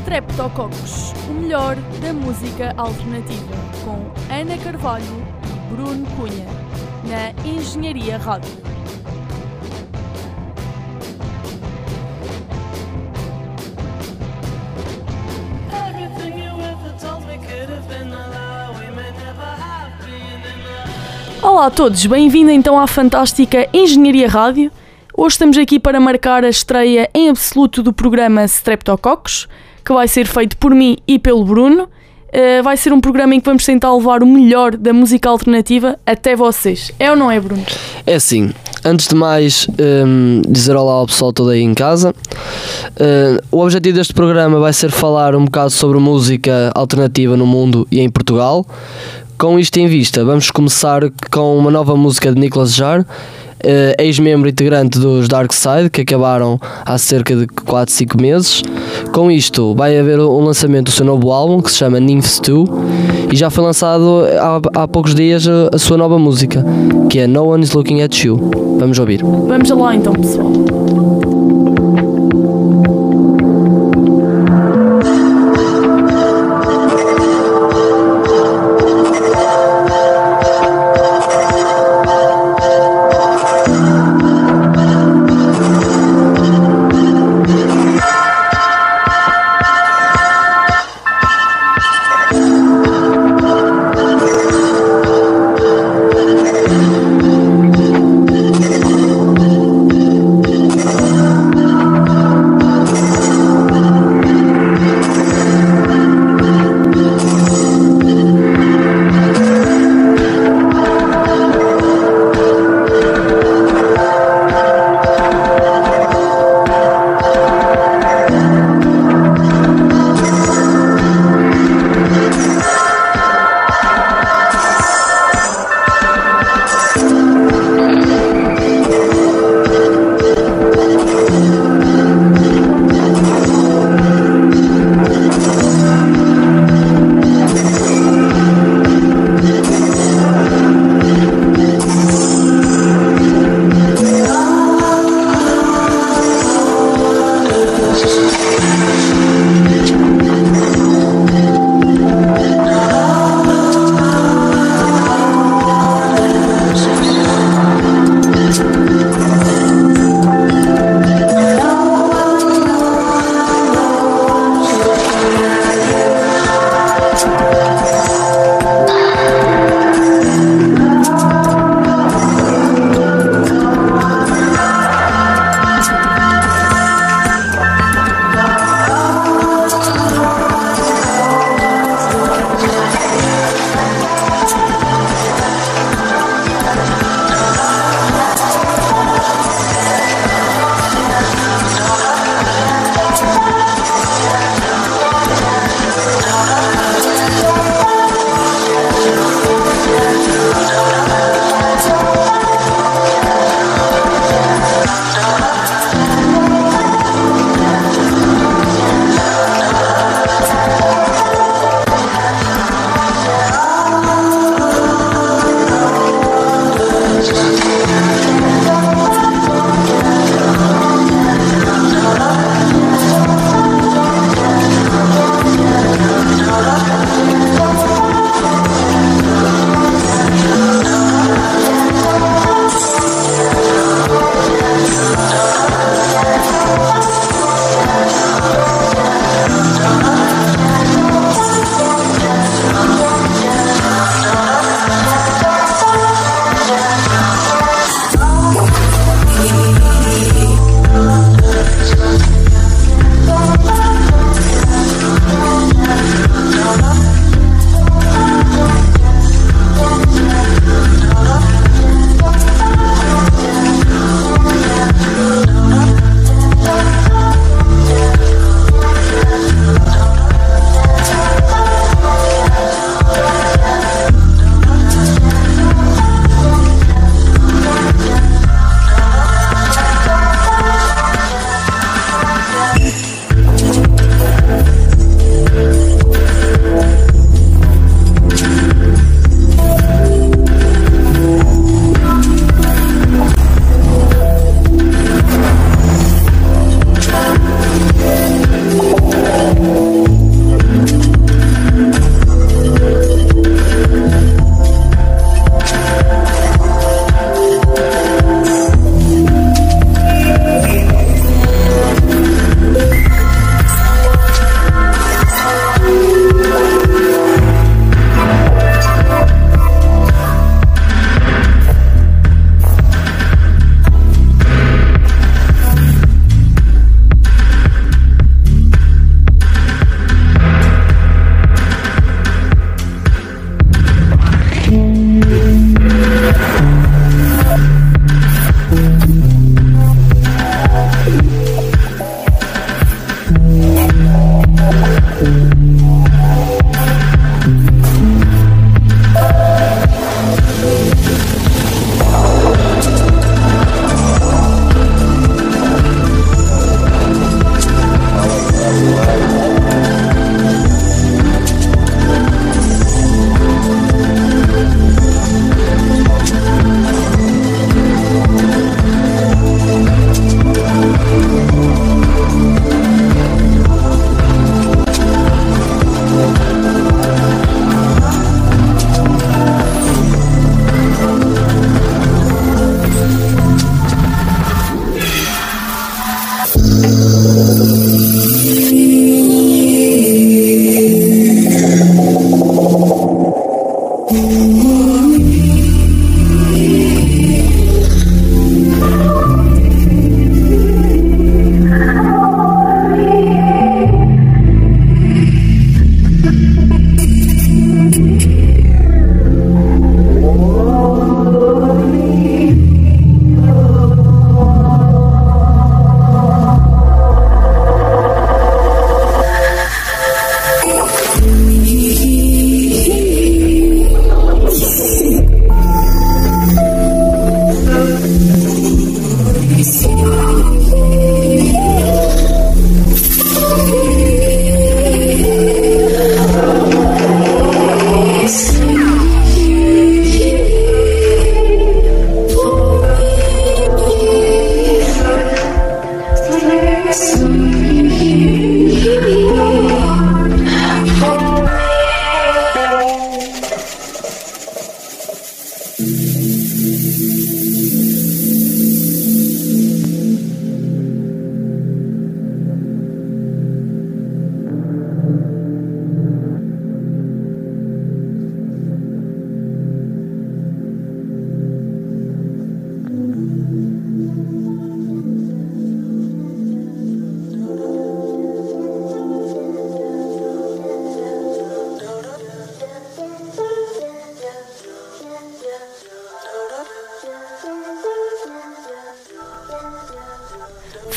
Streptococcus, o melhor da música alternativa, com Ana Carvalho e Bruno Cunha, na Engenharia Rádio. Olá a todos, bem-vindo então à fantástica Engenharia Rádio. Hoje estamos aqui para marcar a estreia em absoluto do programa Streptococcus, que vai ser feito por mim e pelo Bruno. Uh, vai ser um programa em que vamos tentar levar o melhor da música alternativa até vocês. É ou não é, Bruno? É assim, antes de mais hum, dizer olá ao pessoal todo aí em casa. Uh, o objetivo deste programa vai ser falar um bocado sobre música alternativa no mundo e em Portugal. Com isto em vista, vamos começar com uma nova música de Nicolas Jar, uh, ex-membro integrante dos Dark Side, que acabaram há cerca de 4, 5 meses. Com isto, vai haver um lançamento do seu novo álbum, que se chama Nymphs 2, e já foi lançado há, há poucos dias a, a sua nova música, que é No One Is Looking At You. Vamos ouvir. Vamos lá então, pessoal.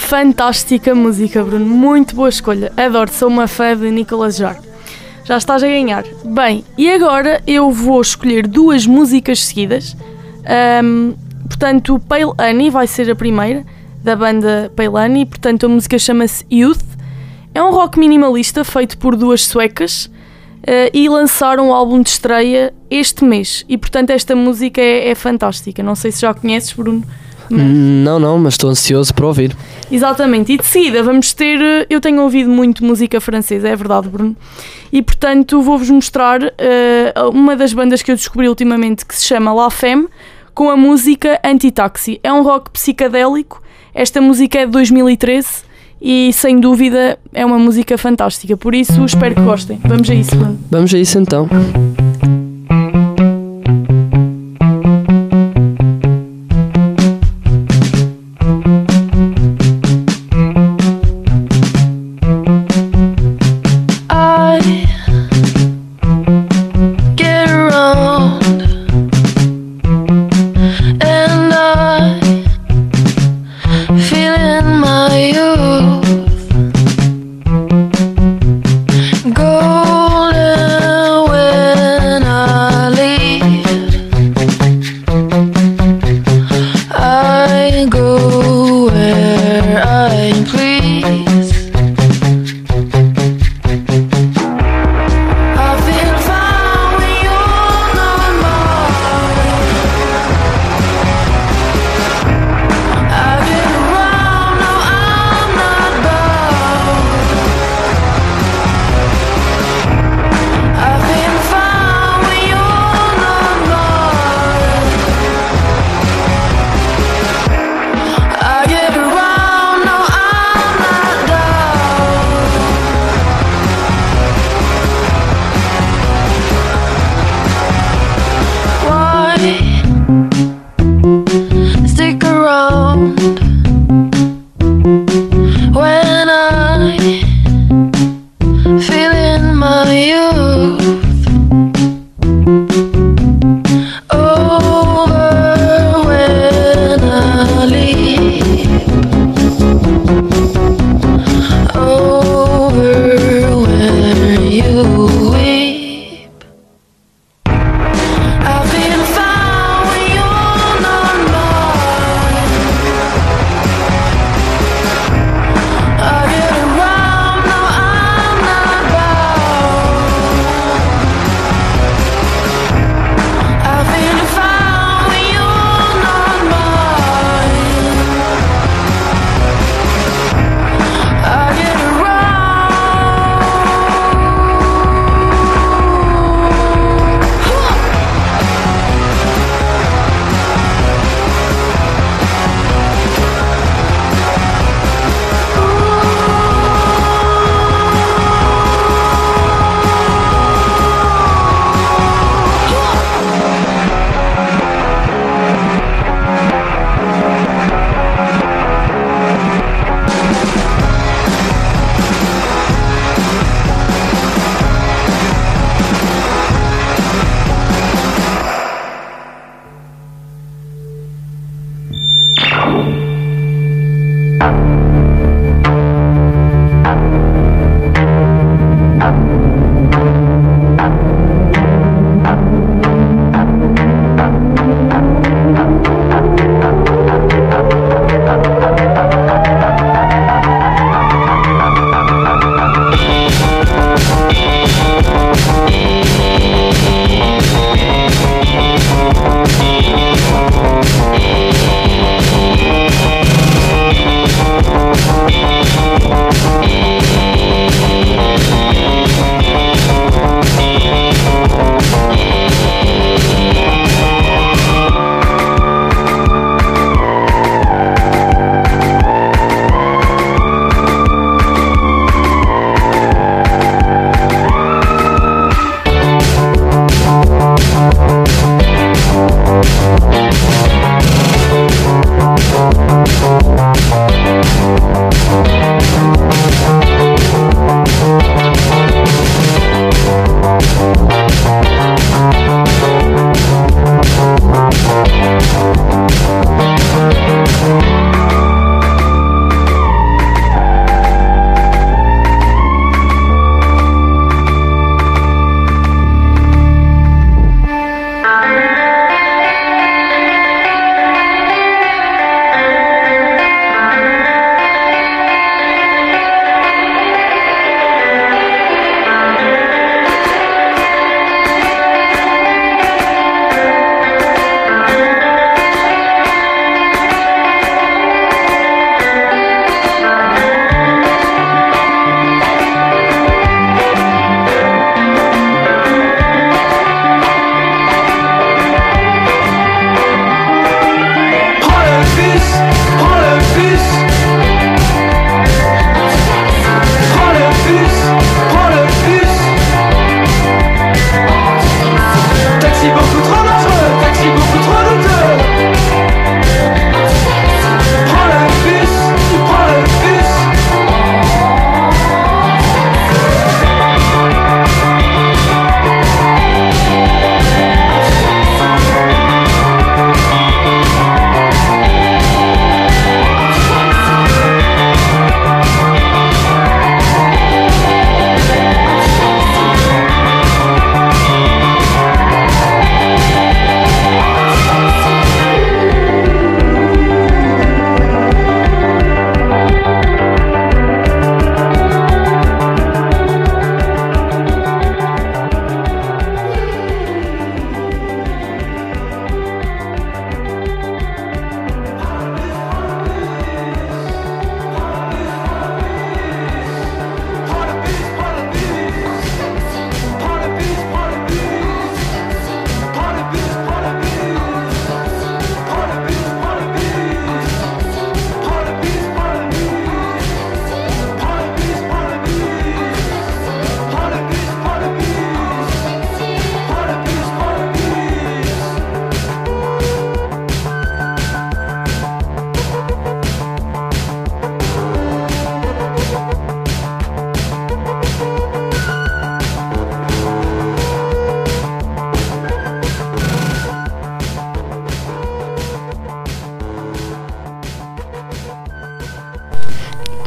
Fantástica música, Bruno. Muito boa escolha. Adoro, sou uma fã de Nicolas Jar. Já estás a ganhar. Bem, e agora eu vou escolher duas músicas seguidas. Ahm, portanto, Pale Annie vai ser a primeira da banda Pale Annie. Portanto, a música chama-se Youth. É um rock minimalista feito por duas suecas eh, e lançaram o álbum de estreia este mês. E portanto, esta música é, é fantástica. Não sei se já conheces, Bruno. Mas- Não, não, mas estou ansioso para ouvir. Exatamente, e de seguida vamos ter. eh, Eu tenho ouvido muito música francesa, é verdade, Bruno. E portanto vou-vos mostrar eh, uma das bandas que eu descobri ultimamente que se chama La Femme, com a música Anti-Taxi. É um rock psicadélico. Esta música é de 2013 e sem dúvida é uma música fantástica. Por isso espero que gostem. Vamos a isso, Bruno. Vamos a isso então.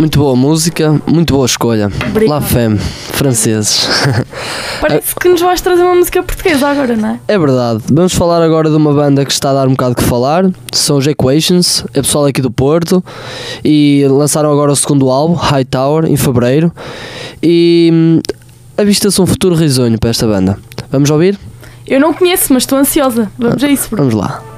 Muito boa música, muito boa escolha. Obrigada. La Femme, franceses. Parece que nos vais trazer uma música portuguesa agora, não é? É verdade. Vamos falar agora de uma banda que está a dar um bocado que falar. São os Equations, é pessoal aqui do Porto. E lançaram agora o segundo álbum, High Tower, em fevereiro. E hum, avista-se um futuro risonho para esta banda. Vamos ouvir? Eu não conheço, mas estou ansiosa. Vamos a isso, Bruno. Vamos lá.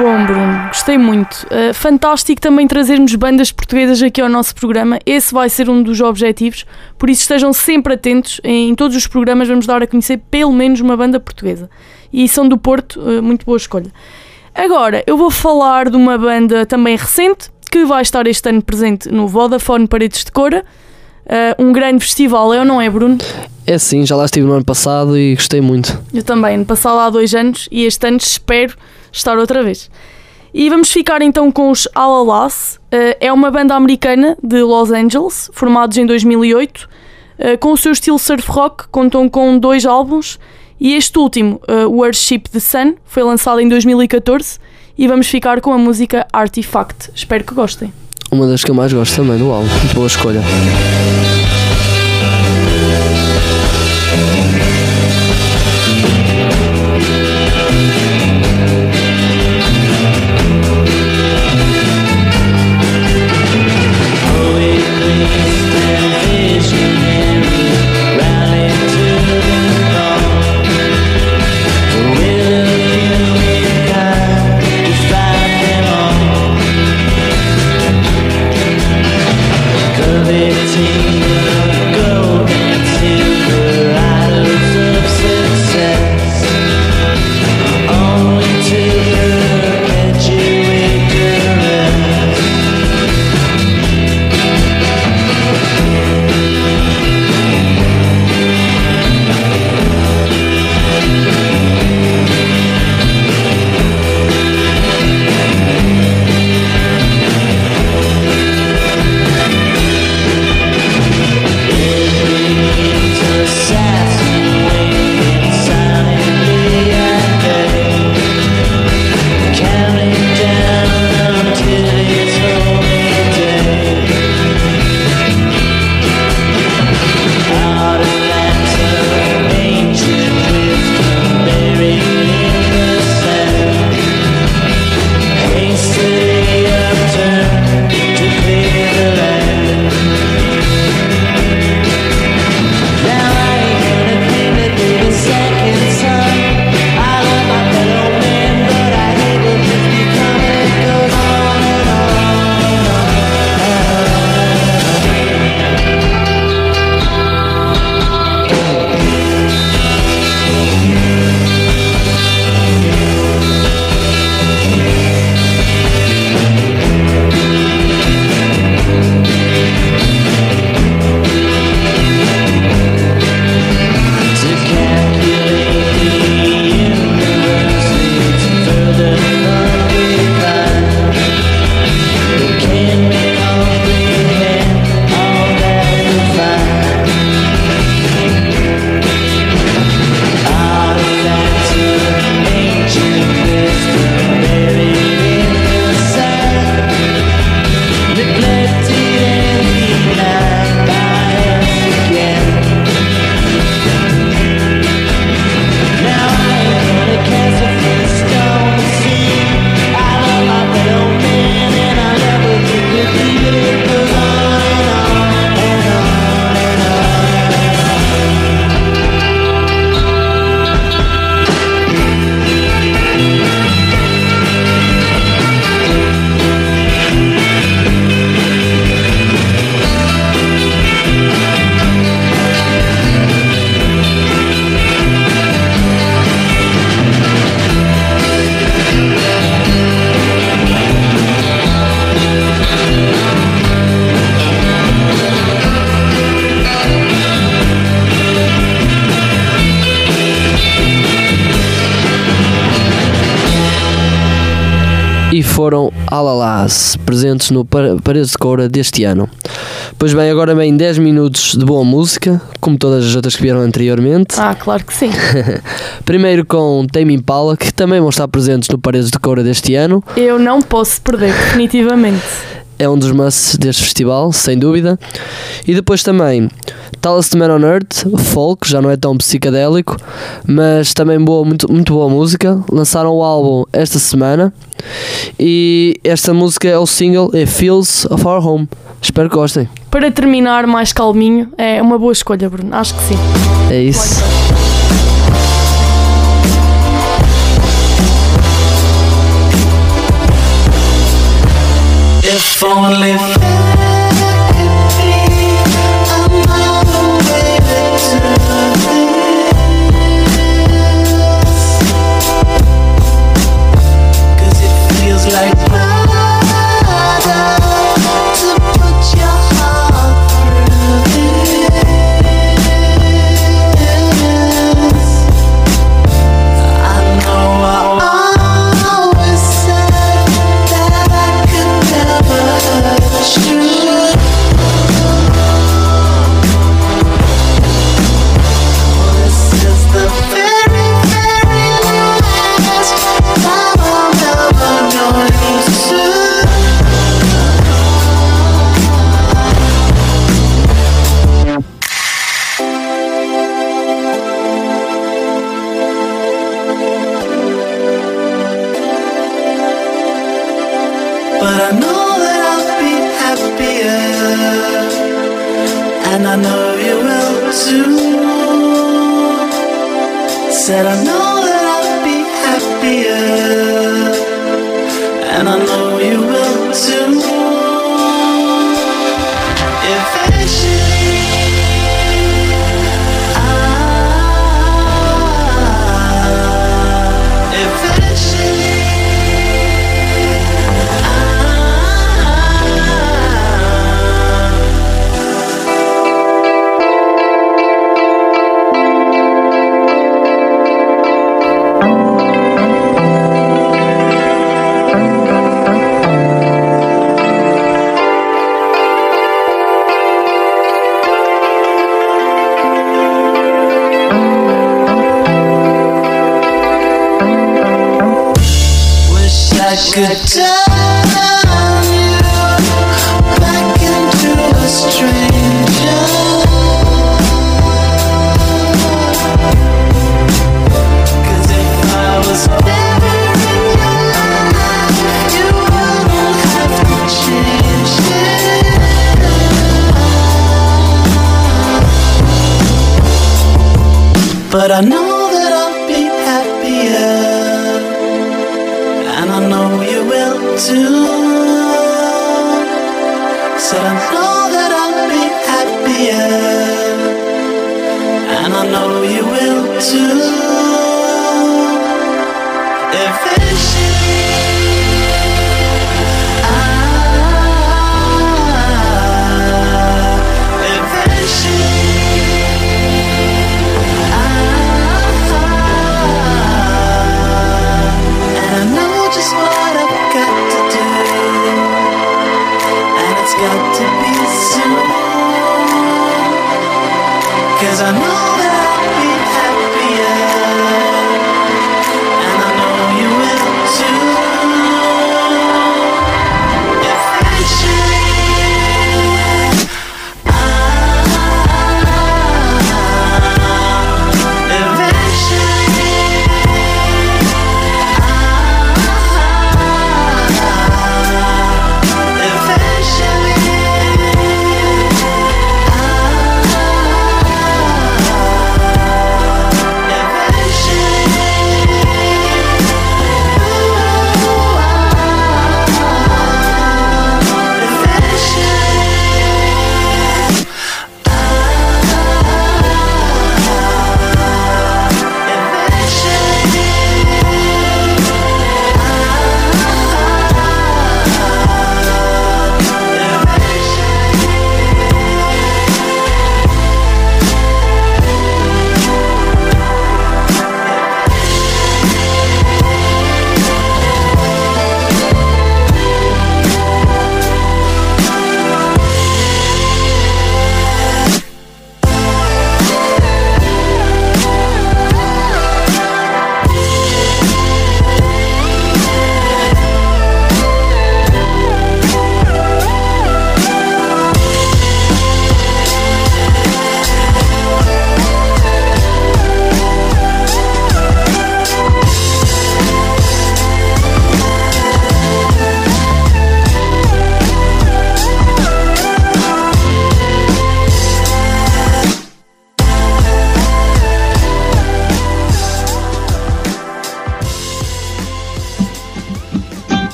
Bom, Bruno. Gostei muito. Uh, fantástico também trazermos bandas portuguesas aqui ao nosso programa. Esse vai ser um dos objetivos. Por isso estejam sempre atentos. Em todos os programas vamos dar a conhecer pelo menos uma banda portuguesa. E são do Porto, uh, muito boa escolha. Agora, eu vou falar de uma banda também recente que vai estar este ano presente no Vodafone Paredes de Cora. Uh, um grande festival, é ou não é, Bruno? É sim, já lá estive no ano passado e gostei muito. Eu também, ano passado há dois anos e este ano espero estar outra vez. E vamos ficar então com os Alalas. Uh, é uma banda americana de Los Angeles, formados em 2008. Uh, com o seu estilo surf rock, contam com dois álbuns. E este último, uh, Worship the Sun, foi lançado em 2014. E vamos ficar com a música Artifact. Espero que gostem. Uma das que eu mais gosto também do álbum. Boa escolha. Presentes no Par- Paredes de Coura deste ano. Pois bem, agora vem 10 minutos de boa música, como todas as outras que vieram anteriormente. Ah, claro que sim. Primeiro com Tame Impala, que também vão estar presentes no Paredes de Coura deste ano. Eu não posso perder, definitivamente. É um dos musts deste festival, sem dúvida. E depois também Tallest Man on Earth, folk, já não é tão psicadélico, mas também boa, muito, muito boa música. Lançaram o álbum esta semana e esta música é o single é Feels of Our Home. Espero que gostem. Para terminar mais calminho, é uma boa escolha, Bruno. Acho que sim. É isso. If only good time.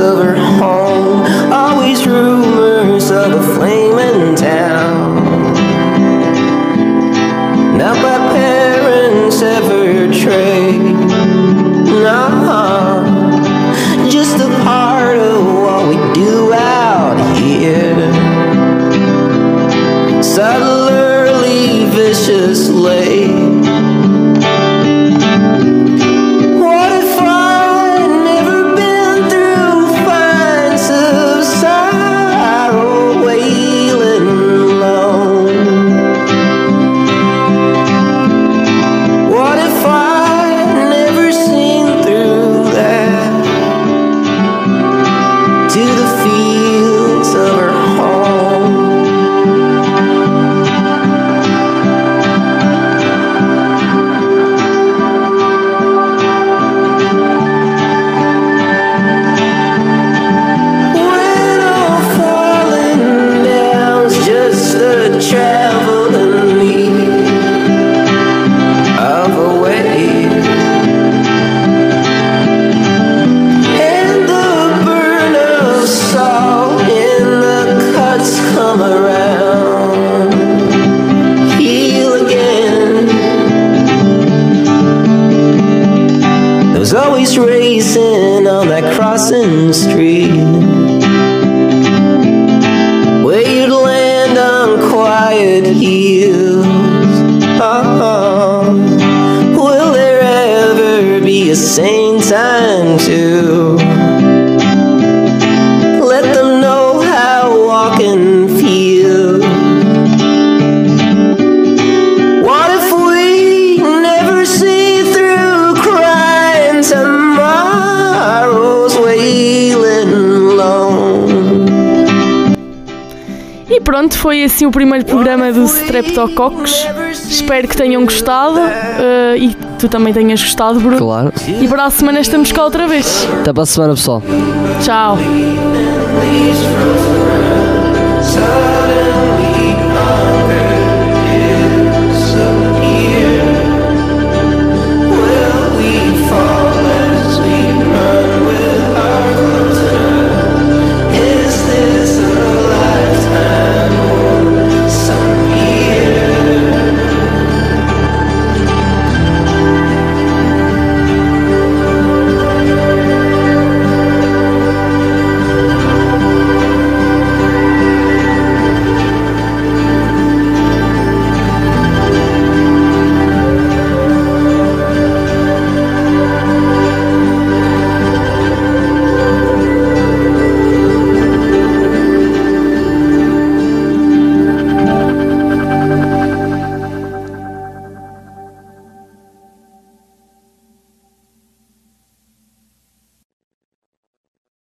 of her heart. assim o primeiro programa do Streptococcus. Espero que tenham gostado uh, e tu também tenhas gostado, Bruno. Claro. E para a semana estamos cá outra vez. Até para a semana, pessoal. Tchau. Suddenly,